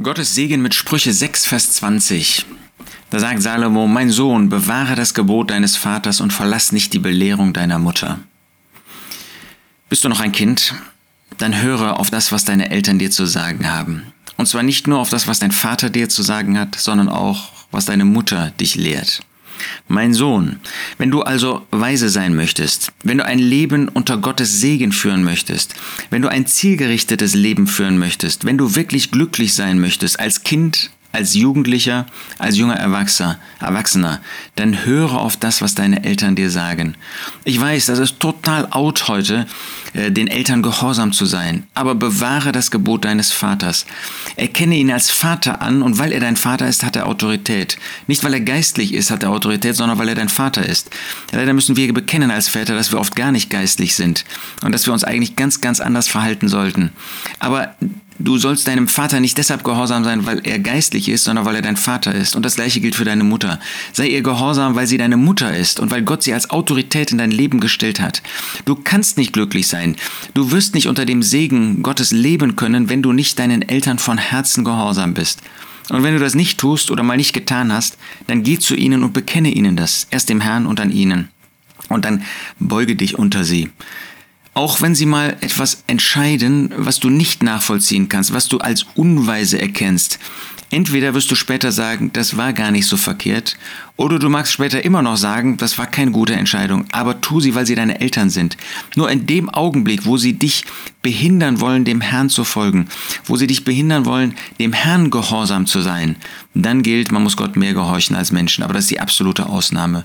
Gottes Segen mit Sprüche 6, Vers 20. Da sagt Salomo, mein Sohn, bewahre das Gebot deines Vaters und verlass nicht die Belehrung deiner Mutter. Bist du noch ein Kind? Dann höre auf das, was deine Eltern dir zu sagen haben. Und zwar nicht nur auf das, was dein Vater dir zu sagen hat, sondern auch, was deine Mutter dich lehrt. Mein Sohn, wenn du also weise sein möchtest, wenn du ein Leben unter Gottes Segen führen möchtest, wenn du ein zielgerichtetes Leben führen möchtest, wenn du wirklich glücklich sein möchtest als Kind, als Jugendlicher, als junger Erwachsener, Erwachsener, dann höre auf das, was deine Eltern dir sagen. Ich weiß, das ist total out heute, äh, den Eltern gehorsam zu sein, aber bewahre das Gebot deines Vaters. Erkenne ihn als Vater an und weil er dein Vater ist, hat er Autorität. Nicht weil er geistlich ist, hat er Autorität, sondern weil er dein Vater ist. Leider müssen wir bekennen als Väter, dass wir oft gar nicht geistlich sind und dass wir uns eigentlich ganz, ganz anders verhalten sollten. Aber Du sollst deinem Vater nicht deshalb gehorsam sein, weil er geistlich ist, sondern weil er dein Vater ist. Und das gleiche gilt für deine Mutter. Sei ihr gehorsam, weil sie deine Mutter ist und weil Gott sie als Autorität in dein Leben gestellt hat. Du kannst nicht glücklich sein. Du wirst nicht unter dem Segen Gottes leben können, wenn du nicht deinen Eltern von Herzen gehorsam bist. Und wenn du das nicht tust oder mal nicht getan hast, dann geh zu ihnen und bekenne ihnen das, erst dem Herrn und an ihnen. Und dann beuge dich unter sie. Auch wenn sie mal etwas entscheiden, was du nicht nachvollziehen kannst, was du als unweise erkennst. Entweder wirst du später sagen, das war gar nicht so verkehrt, oder du magst später immer noch sagen, das war keine gute Entscheidung, aber tu sie, weil sie deine Eltern sind. Nur in dem Augenblick, wo sie dich behindern wollen, dem Herrn zu folgen, wo sie dich behindern wollen, dem Herrn gehorsam zu sein, dann gilt, man muss Gott mehr gehorchen als Menschen, aber das ist die absolute Ausnahme.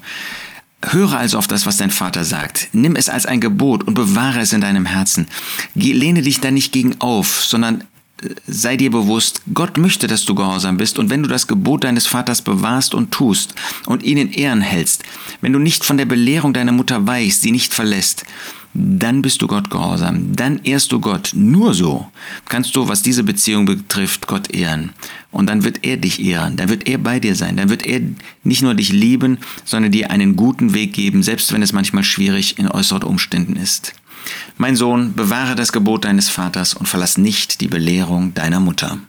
Höre also auf das, was dein Vater sagt. Nimm es als ein Gebot und bewahre es in deinem Herzen. Lehne dich da nicht gegen auf, sondern sei dir bewusst, Gott möchte, dass du gehorsam bist und wenn du das Gebot deines Vaters bewahrst und tust und ihn in Ehren hältst, wenn du nicht von der Belehrung deiner Mutter weichst, sie nicht verlässt, dann bist du Gott gehorsam, dann ehrst du Gott. Nur so kannst du, was diese Beziehung betrifft, Gott ehren. Und dann wird er dich ehren, dann wird er bei dir sein, dann wird er nicht nur dich lieben, sondern dir einen guten Weg geben, selbst wenn es manchmal schwierig in äußeren Umständen ist. Mein Sohn, bewahre das Gebot deines Vaters und verlass nicht die Belehrung deiner Mutter.